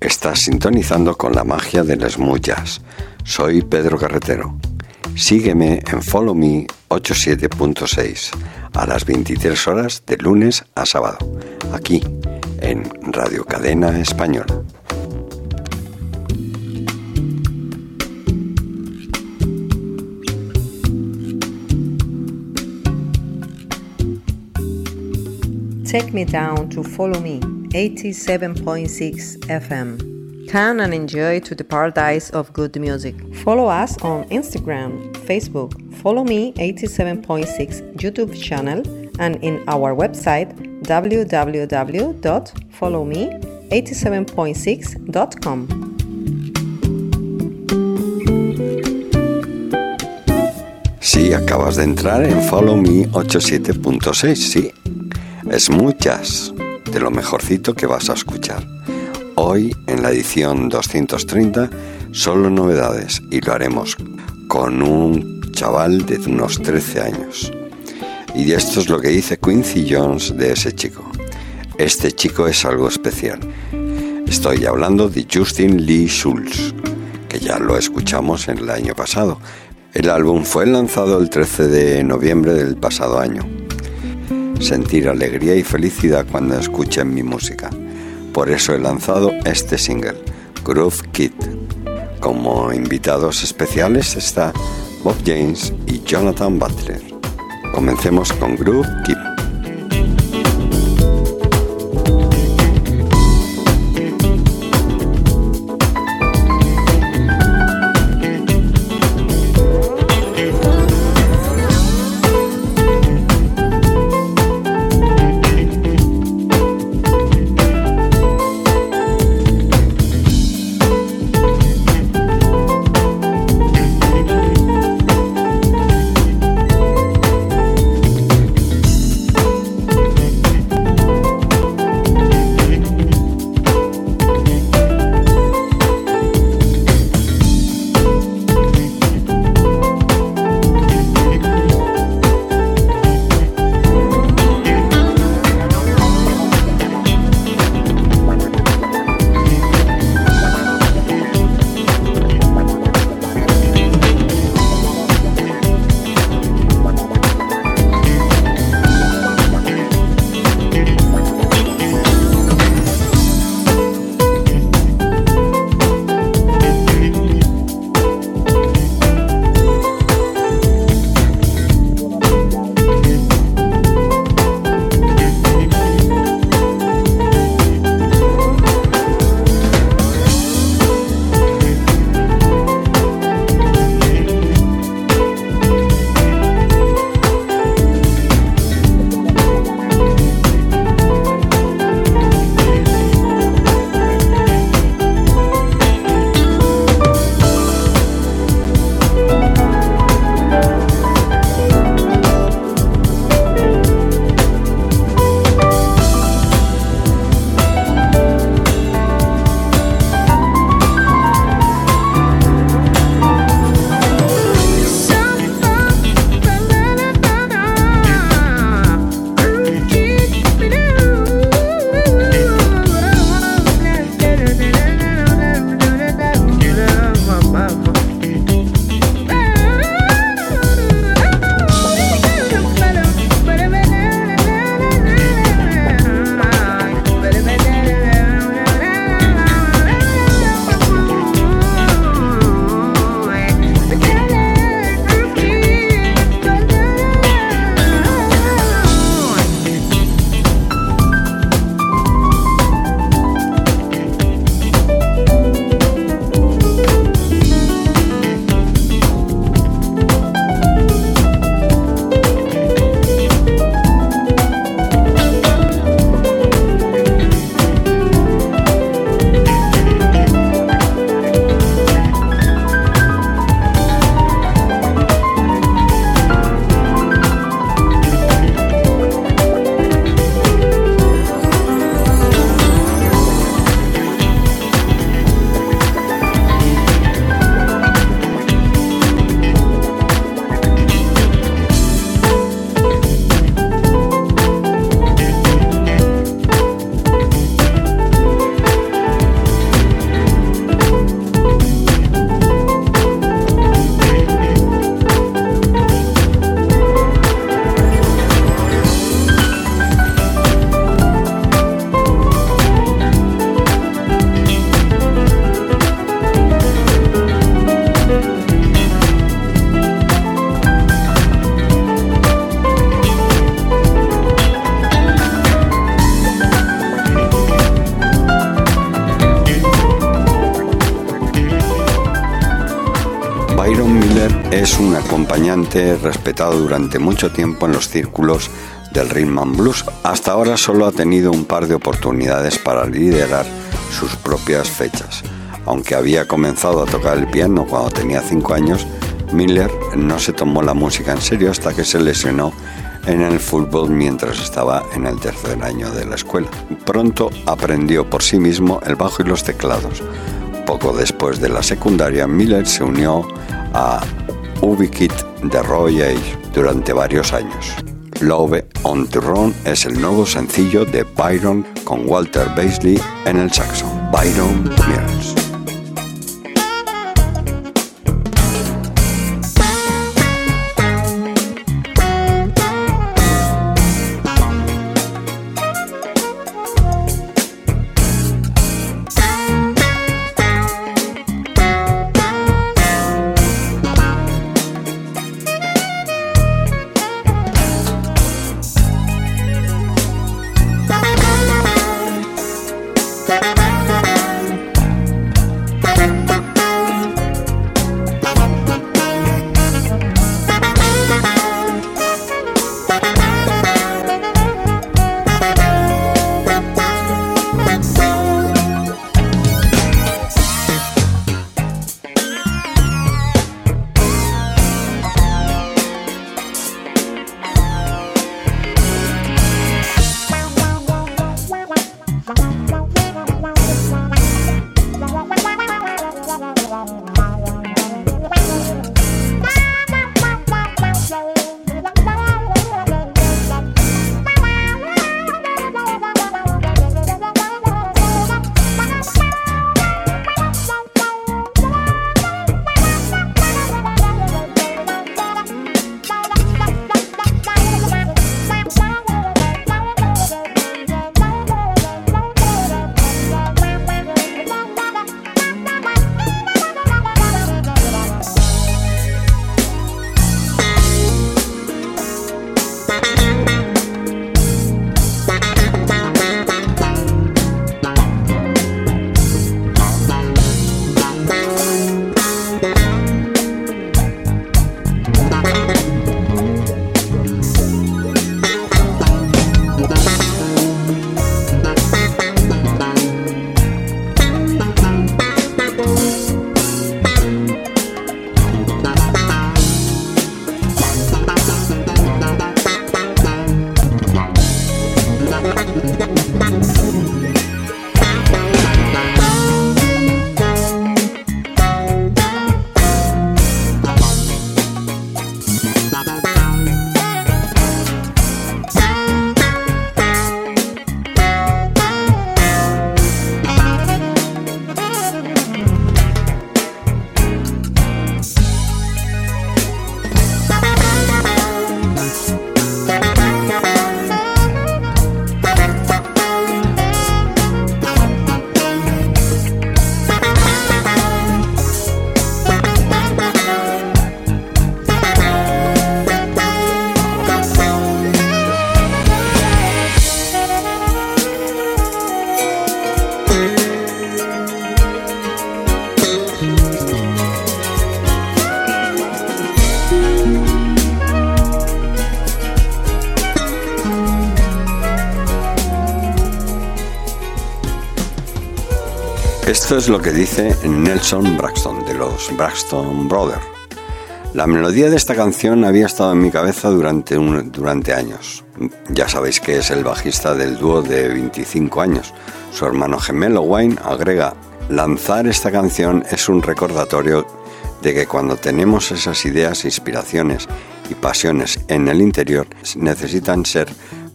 Estás sintonizando con la magia de las mullas. Soy Pedro Carretero. Sígueme en Follow Me 87.6 a las 23 horas de lunes a sábado, aquí en Radio Cadena Española. Take me down to follow me 87.6 FM. Come and enjoy to the paradise of good music. Follow us on Instagram, Facebook, follow me 87.6 YouTube channel and in our website www.followme87.6.com. Sí, acabas de entrar en Follow Me 87.6, sí. Es muchas de lo mejorcito que vas a escuchar. Hoy, en la edición 230, solo novedades y lo haremos con un chaval de unos 13 años. Y esto es lo que dice Quincy Jones de ese chico. Este chico es algo especial. Estoy hablando de Justin Lee Schultz, que ya lo escuchamos en el año pasado. El álbum fue lanzado el 13 de noviembre del pasado año sentir alegría y felicidad cuando escuchen mi música. Por eso he lanzado este single, Groove Kid. Como invitados especiales está Bob James y Jonathan Butler. Comencemos con Groove Kid. Es un acompañante respetado durante mucho tiempo en los círculos del rhythm and blues. Hasta ahora solo ha tenido un par de oportunidades para liderar sus propias fechas. Aunque había comenzado a tocar el piano cuando tenía 5 años, Miller no se tomó la música en serio hasta que se lesionó en el fútbol mientras estaba en el tercer año de la escuela. Pronto aprendió por sí mismo el bajo y los teclados. Poco después de la secundaria, Miller se unió a Ubikit de Roy Age durante varios años. Love on the Run es el nuevo sencillo de Byron con Walter Basley en el saxo. Byron Mills. Esto es lo que dice Nelson Braxton de los Braxton Brothers. La melodía de esta canción había estado en mi cabeza durante, durante años. Ya sabéis que es el bajista del dúo de 25 años. Su hermano gemelo Wayne agrega, lanzar esta canción es un recordatorio de que cuando tenemos esas ideas, inspiraciones y pasiones en el interior, necesitan ser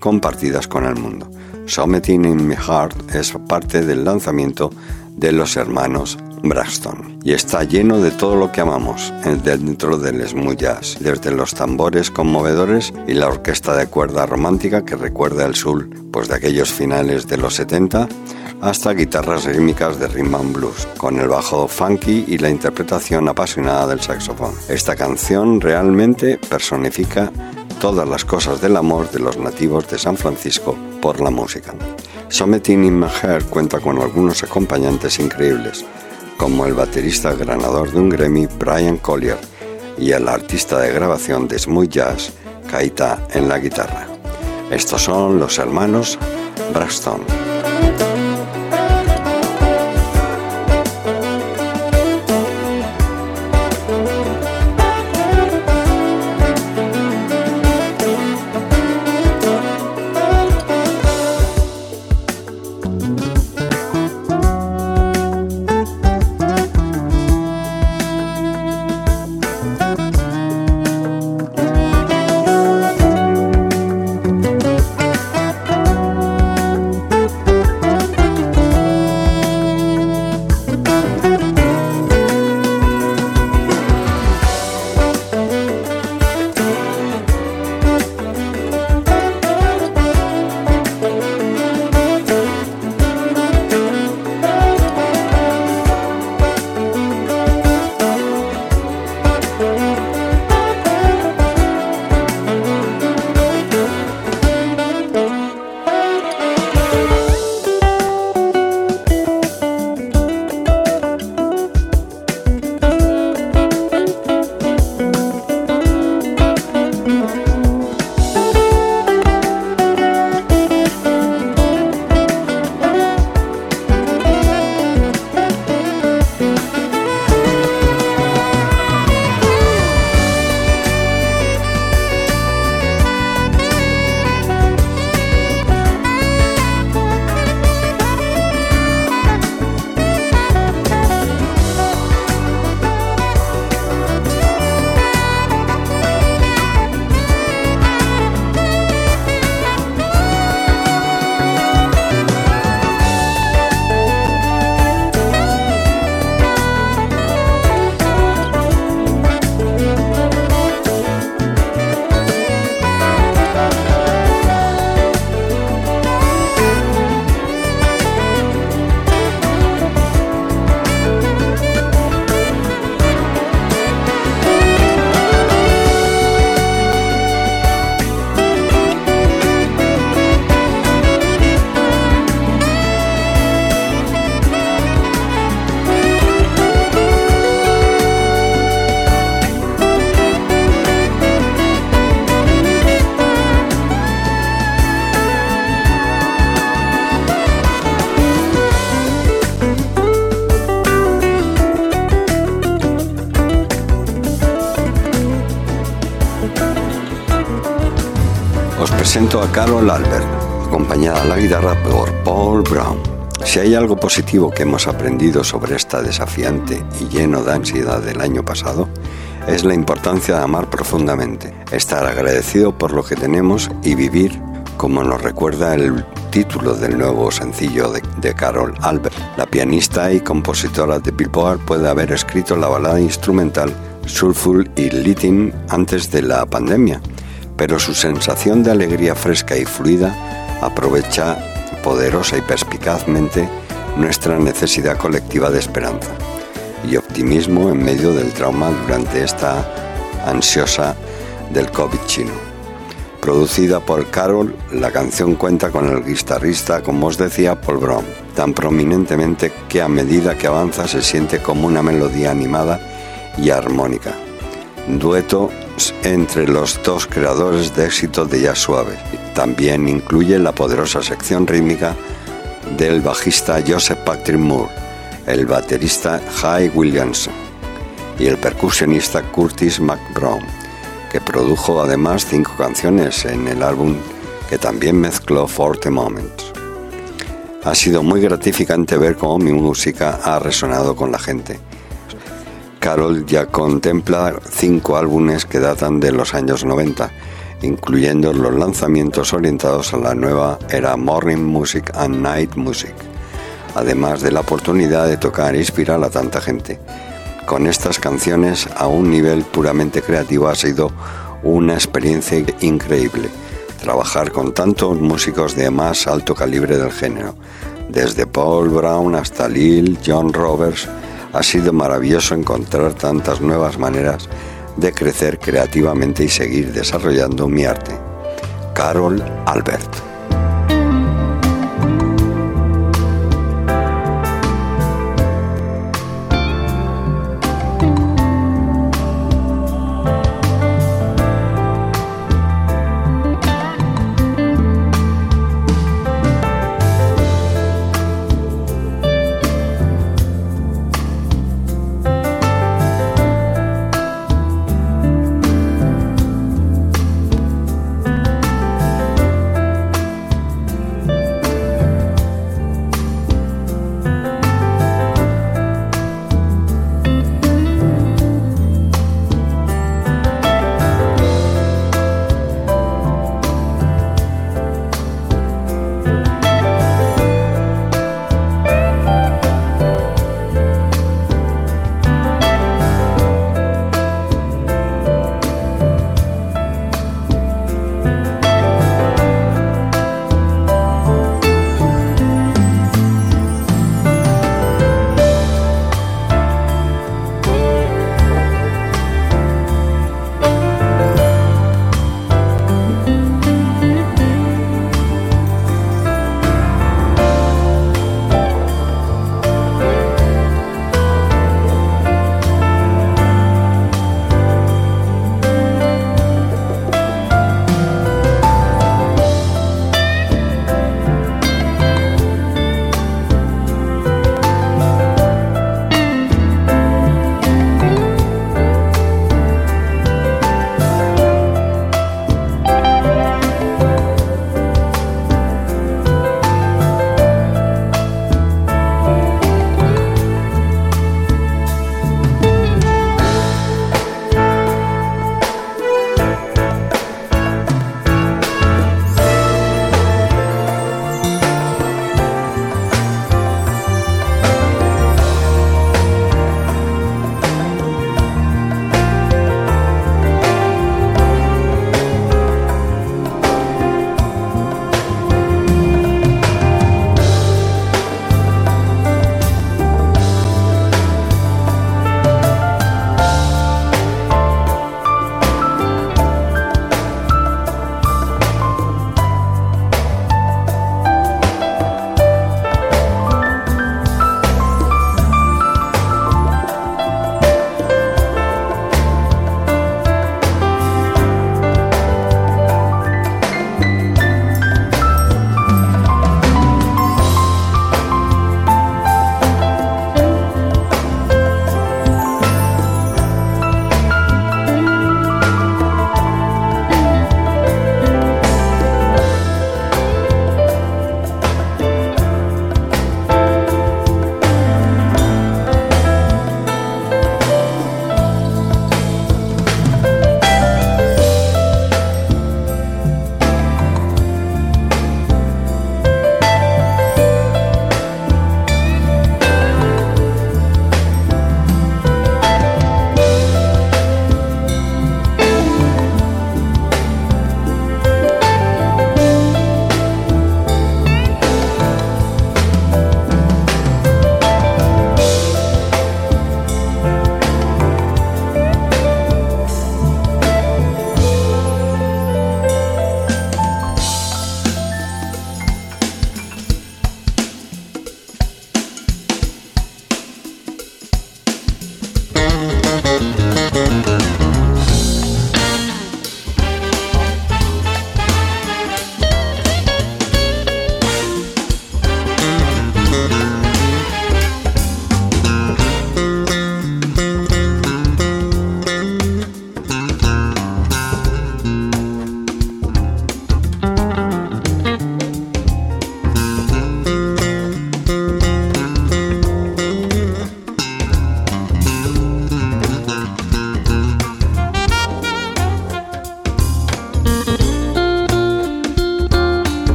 compartidas con el mundo. Something in My Heart es parte del lanzamiento de los hermanos Braxton y está lleno de todo lo que amamos dentro del smooth jazz, desde los tambores conmovedores y la orquesta de cuerda romántica que recuerda el soul pues de aquellos finales de los 70 hasta guitarras rítmicas de rhythm and blues, con el bajo funky y la interpretación apasionada del saxofón. Esta canción realmente personifica todas las cosas del amor de los nativos de San Francisco por la música. Something in My cuenta con algunos acompañantes increíbles, como el baterista ganador de un Grammy Brian Collier, y el artista de grabación de smooth jazz, Kaita, en la guitarra. Estos son los hermanos Braxton. A Carol Albert, acompañada a la guitarra por Paul Brown. Si hay algo positivo que hemos aprendido sobre esta desafiante y lleno de ansiedad del año pasado, es la importancia de amar profundamente, estar agradecido por lo que tenemos y vivir como nos recuerda el título del nuevo sencillo de, de, Carol Albert. La pianista y compositora de Billboard puede haber escrito la balada instrumental Soulful y Lighting antes de la pandemia, pero su sensación de alegría fresca y fluida aprovecha poderosa y perspicazmente nuestra necesidad colectiva de esperanza y optimismo en medio del trauma durante esta ansiosa del COVID chino. Producida por Carol, la canción cuenta con el guitarrista, como os decía, Paul Brown, tan prominentemente que a medida que avanza se siente como una melodía animada y armónica. Dueto entre los dos creadores de éxito de jazz suave. También incluye la poderosa sección rítmica del bajista Joseph Patrick Moore, el baterista Hy Williamson y el percusionista Curtis McBrown, que produjo además cinco canciones en el álbum que también mezcló Forte Moments. Ha sido muy gratificante ver cómo mi música ha resonado con la gente Carol ya contempla cinco álbumes que datan de los años 90, incluyendo los lanzamientos orientados a la nueva era Morning Music and Night Music, además de la oportunidad de tocar e inspirar a tanta gente. Con estas canciones a un nivel puramente creativo ha sido una experiencia increíble. Trabajar con tantos músicos de más alto calibre del género, desde Paul Brown hasta Lil, John Roberts, ha sido maravilloso encontrar tantas nuevas maneras de crecer creativamente y seguir desarrollando mi arte. Carol Albert.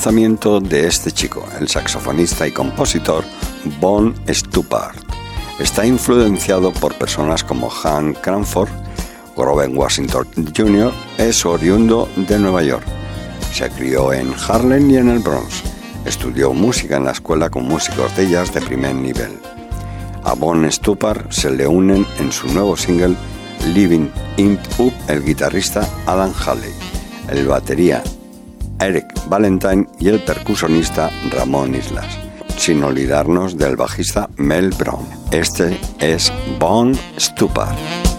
Lanzamiento de este chico, el saxofonista y compositor Bon Stupart. Está influenciado por personas como Han Cranford, Grover Washington Jr. es oriundo de Nueva York. Se crió en Harlem y en el Bronx. Estudió música en la escuela con músicos de jazz de primer nivel. A Bon Stupart se le unen en su nuevo single Living In Up el guitarrista Alan Halley, el batería Eric Valentine y el percusionista Ramón Islas, sin olvidarnos del bajista Mel Brown. Este es Bon Stupar.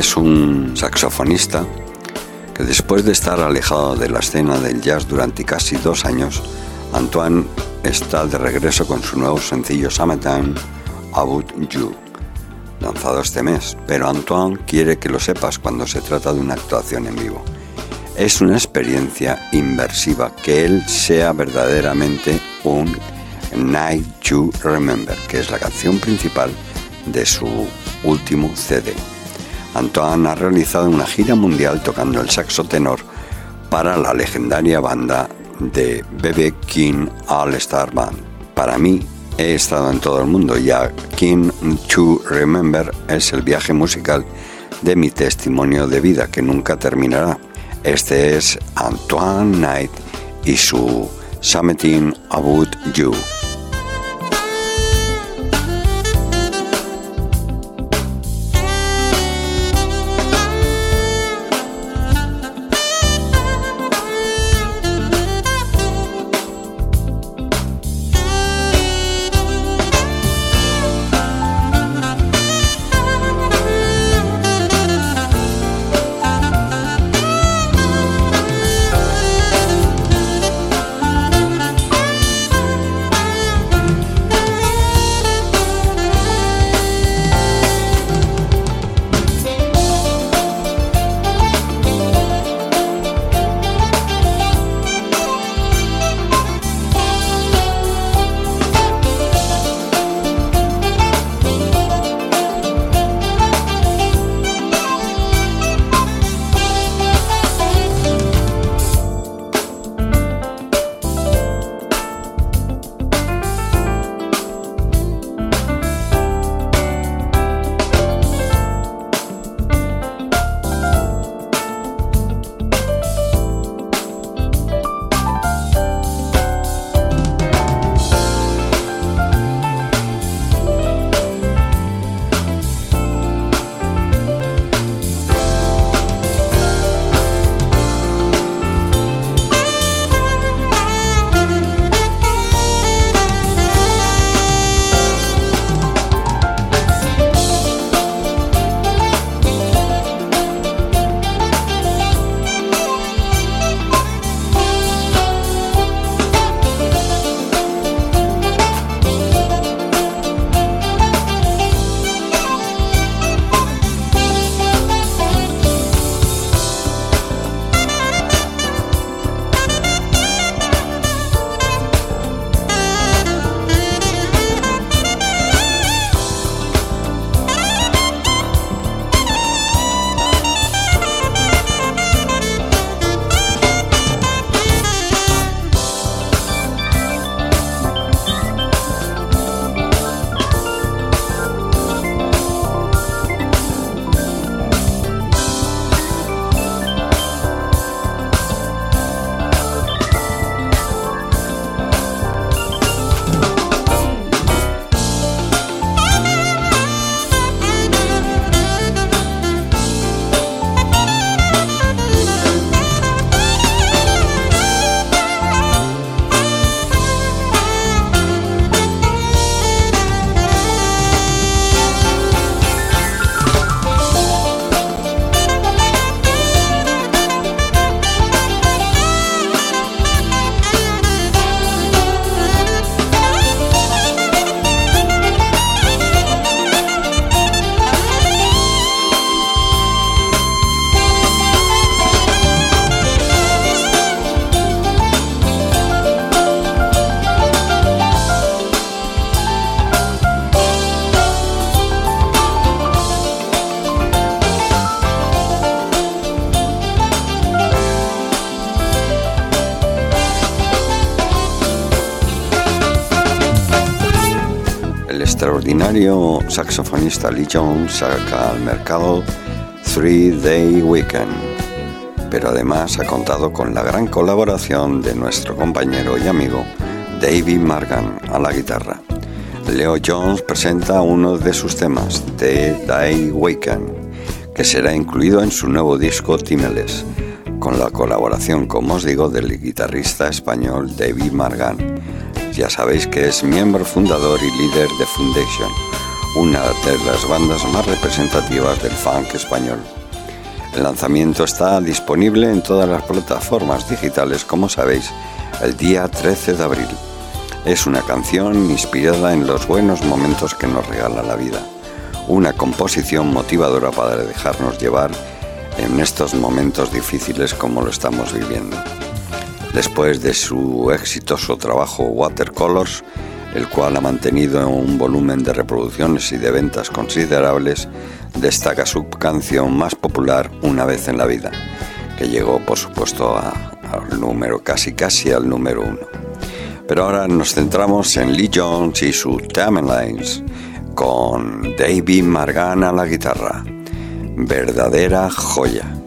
Es un saxofonista que después de estar alejado de la escena del jazz durante casi dos años, Antoine está de regreso con su nuevo sencillo Summertime About You, lanzado este mes. Pero Antoine quiere que lo sepas cuando se trata de una actuación en vivo. Es una experiencia inversiva que él sea verdaderamente un Night You Remember, que es la canción principal de su último CD. Antoine ha realizado una gira mundial tocando el saxo tenor para la legendaria banda de BB King All Star Band. Para mí, he estado en todo el mundo ya King to Remember es el viaje musical de mi testimonio de vida que nunca terminará. Este es Antoine Knight y su Something About You. Extraordinario saxofonista Lee Jones saca al mercado Three Day Weekend, pero además ha contado con la gran colaboración de nuestro compañero y amigo David Margan a la guitarra. Leo Jones presenta uno de sus temas, The Day Weekend, que será incluido en su nuevo disco Timeles, con la colaboración, como os digo, del guitarrista español David Margan ya sabéis que es miembro fundador y líder de Foundation, una de las bandas más representativas del funk español. El lanzamiento está disponible en todas las plataformas digitales, como sabéis, el día 13 de abril. Es una canción inspirada en los buenos momentos que nos regala la vida, una composición motivadora para dejarnos llevar en estos momentos difíciles como lo estamos viviendo. Después de su exitoso trabajo Watercolors, el cual ha mantenido un volumen de reproducciones y de ventas considerables, destaca su canción más popular Una vez en la vida, que llegó por supuesto al número casi casi al número uno. Pero ahora nos centramos en Lee Jones y su Timelines, con David Margan a la guitarra. Verdadera joya.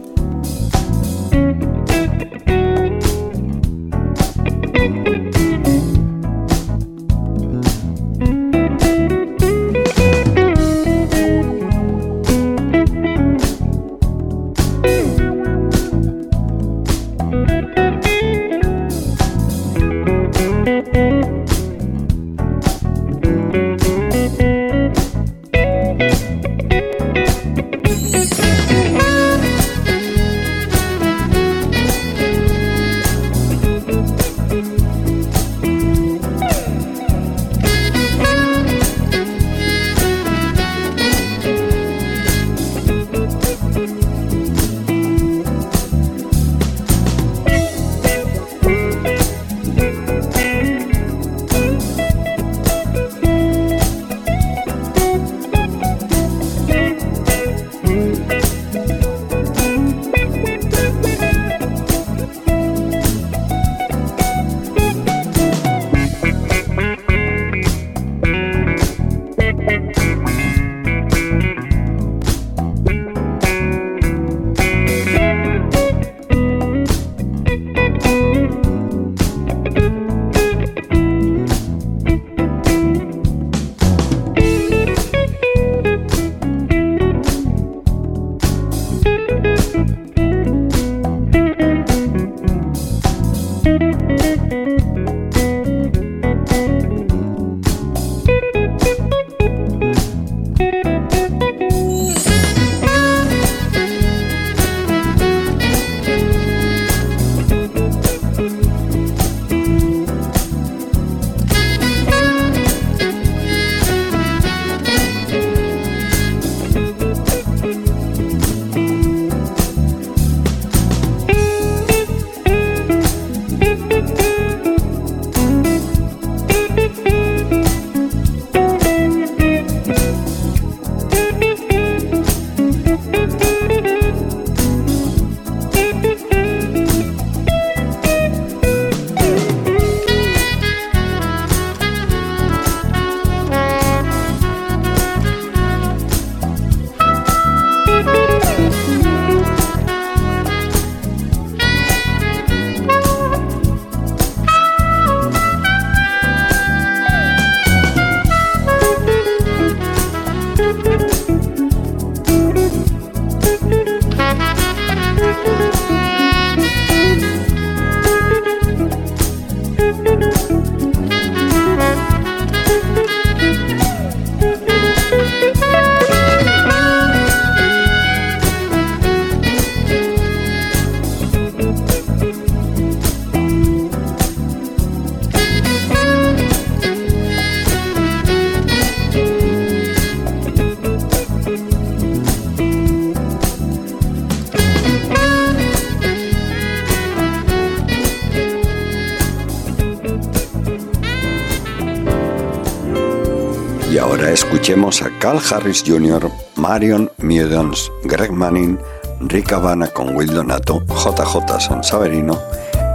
Escuchemos a Carl Harris Jr., Marion Meudons, Greg Manning, Rick Havana con Will Donato, JJ San Saverino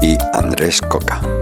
y Andrés Coca.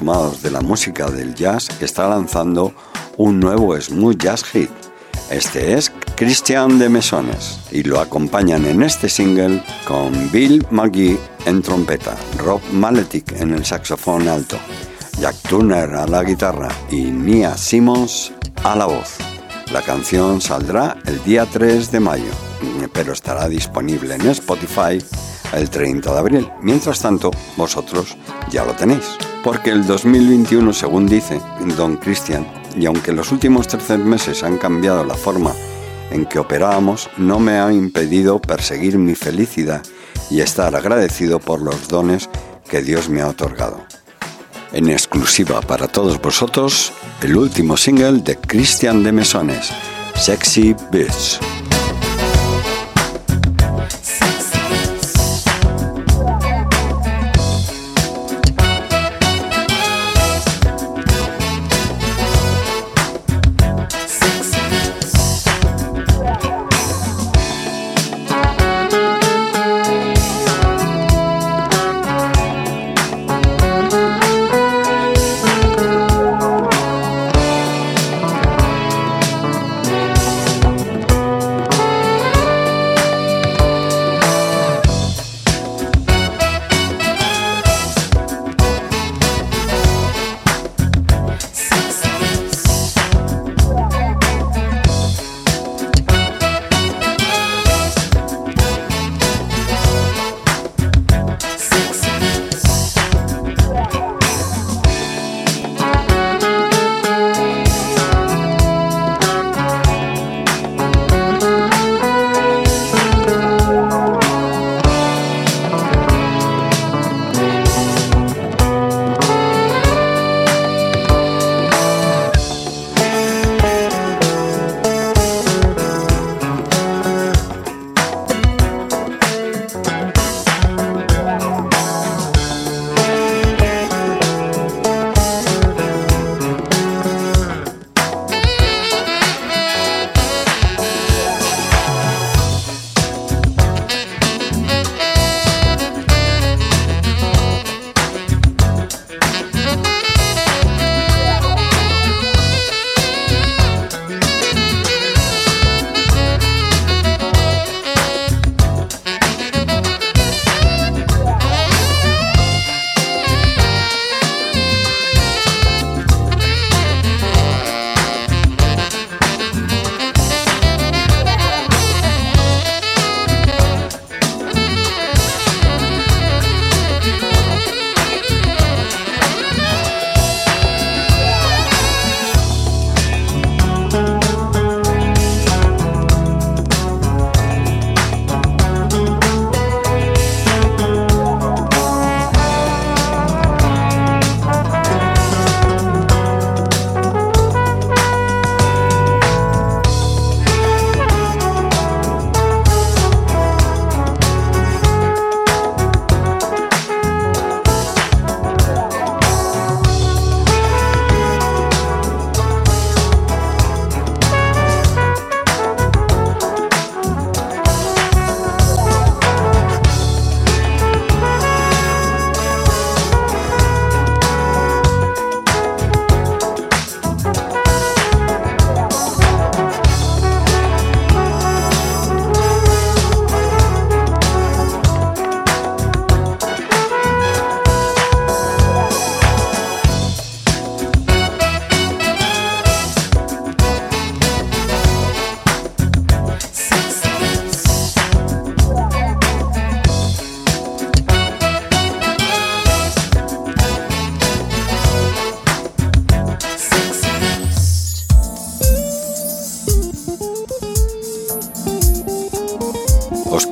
De la música del jazz, está lanzando un nuevo smooth jazz hit. Este es Christian de Mesones y lo acompañan en este single con Bill McGee en trompeta, Rob Maletic en el saxofón alto, Jack Turner a la guitarra y Nia Simmons a la voz. La canción saldrá el día 3 de mayo, pero estará disponible en Spotify el 30 de abril. Mientras tanto, vosotros ya lo tenéis. Porque el 2021, según dice Don Cristian, y aunque los últimos 13 meses han cambiado la forma en que operábamos, no me ha impedido perseguir mi felicidad y estar agradecido por los dones que Dios me ha otorgado en exclusiva para todos vosotros el último single de Christian de Mesones, Sexy Bitch.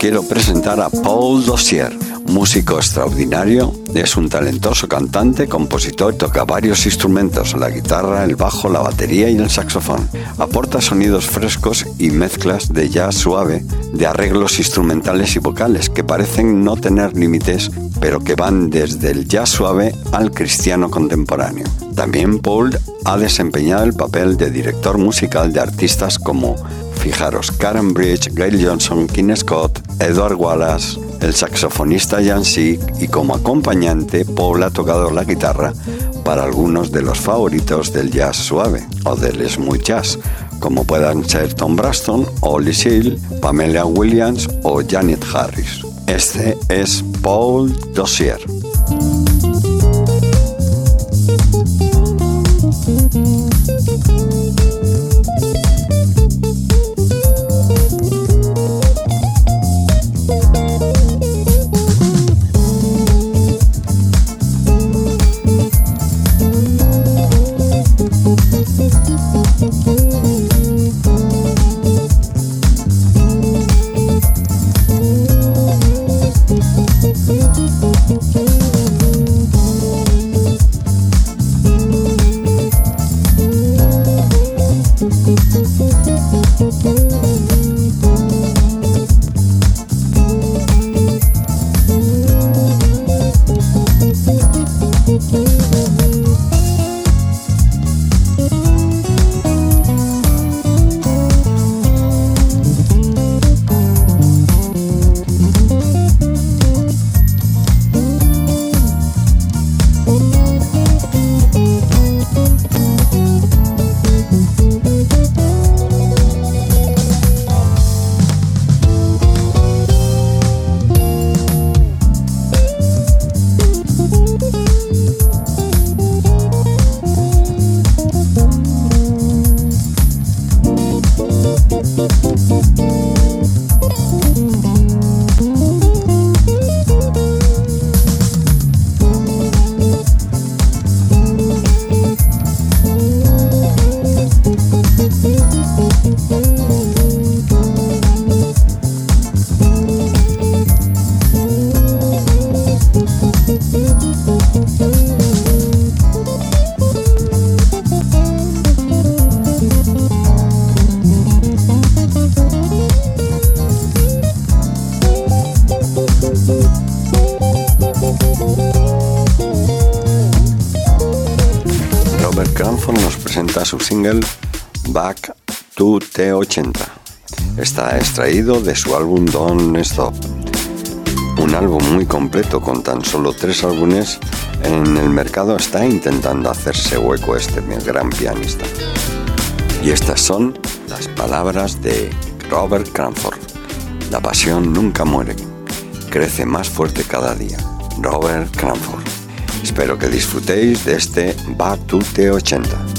Quiero presentar a Paul Dossier, músico extraordinario, es un talentoso cantante, compositor, toca varios instrumentos, la guitarra, el bajo, la batería y el saxofón. Aporta sonidos frescos y mezclas de jazz suave, de arreglos instrumentales y vocales que parecen no tener límites, pero que van desde el jazz suave al cristiano contemporáneo. También Paul ha desempeñado el papel de director musical de artistas como Fijaros, Karen Bridge, Gail Johnson, King Scott, Edward Wallace, el saxofonista Jan Sieg y como acompañante Paul ha tocado la guitarra para algunos de los favoritos del jazz suave o del smooth jazz, como puedan ser Tom Braston, Ollie Seal, Pamela Williams o Janet Harris. Este es Paul Dossier. Back to T80. Está extraído de su álbum Don't Stop, un álbum muy completo con tan solo tres álbumes en el mercado está intentando hacerse hueco este gran pianista. Y estas son las palabras de Robert Cranford. La pasión nunca muere, crece más fuerte cada día. Robert Cranford. Espero que disfrutéis de este Back to T80.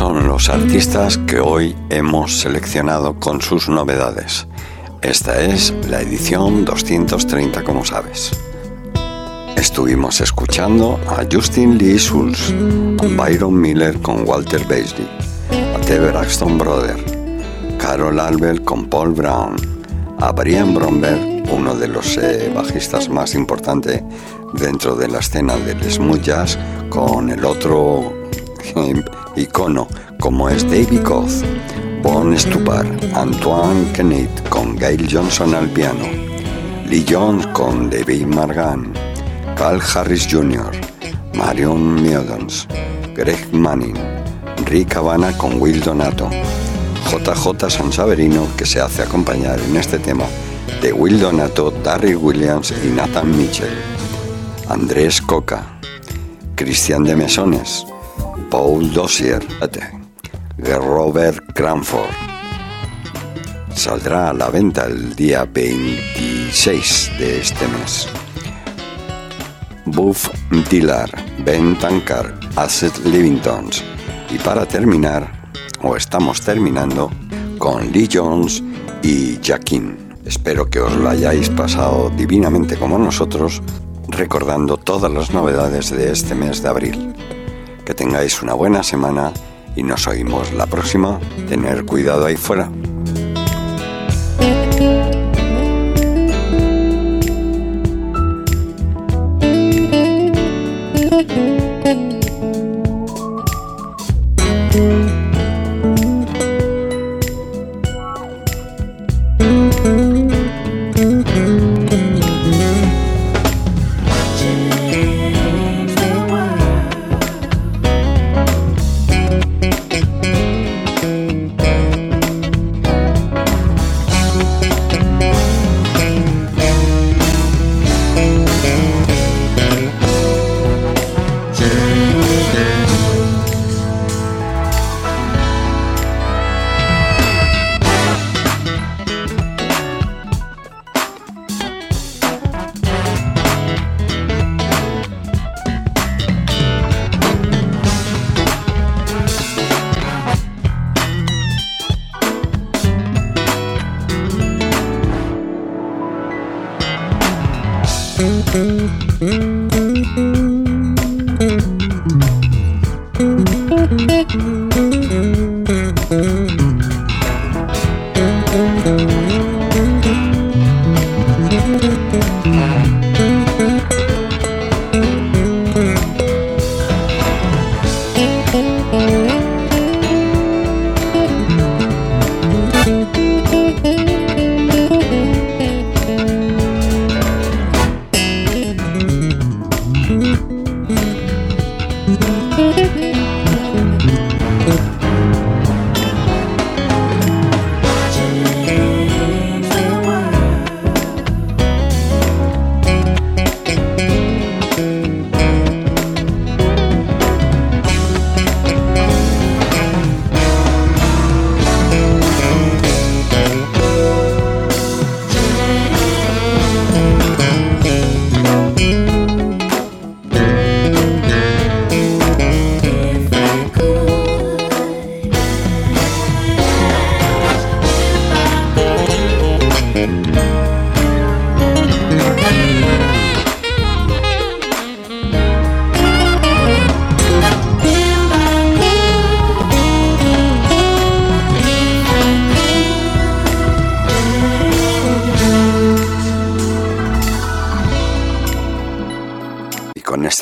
Son los artistas que hoy hemos seleccionado con sus novedades. Esta es la edición 230, como sabes. Estuvimos escuchando a Justin Lee Schulz, a Byron Miller con Walter Basley, a The Braxton Brother, Carol Albert con Paul Brown, a Brian Bromberg, uno de los eh, bajistas más importantes dentro de la escena del smooth jazz, con el otro icono como es David Goth, Bon Stupar, Antoine Kenneth con Gail Johnson al piano, Lee Jones con David Margan, Carl Harris Jr., Marion Miodons, Greg Manning, Rick Havana con Will Donato, JJ Sansaverino que se hace acompañar en este tema de Will Donato, Darryl Williams y Nathan Mitchell, Andrés Coca, Cristian de Mesones, Paul Dossier, Robert Cranford. Saldrá a la venta el día 26 de este mes. Buff Dillard, Ben Tankar, Asset Livingtons. Y para terminar, o estamos terminando, con Lee Jones y Jaquin. Espero que os lo hayáis pasado divinamente como nosotros, recordando todas las novedades de este mes de abril. Que tengáis una buena semana y nos oímos la próxima. Tener cuidado ahí fuera.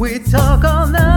We talk all night.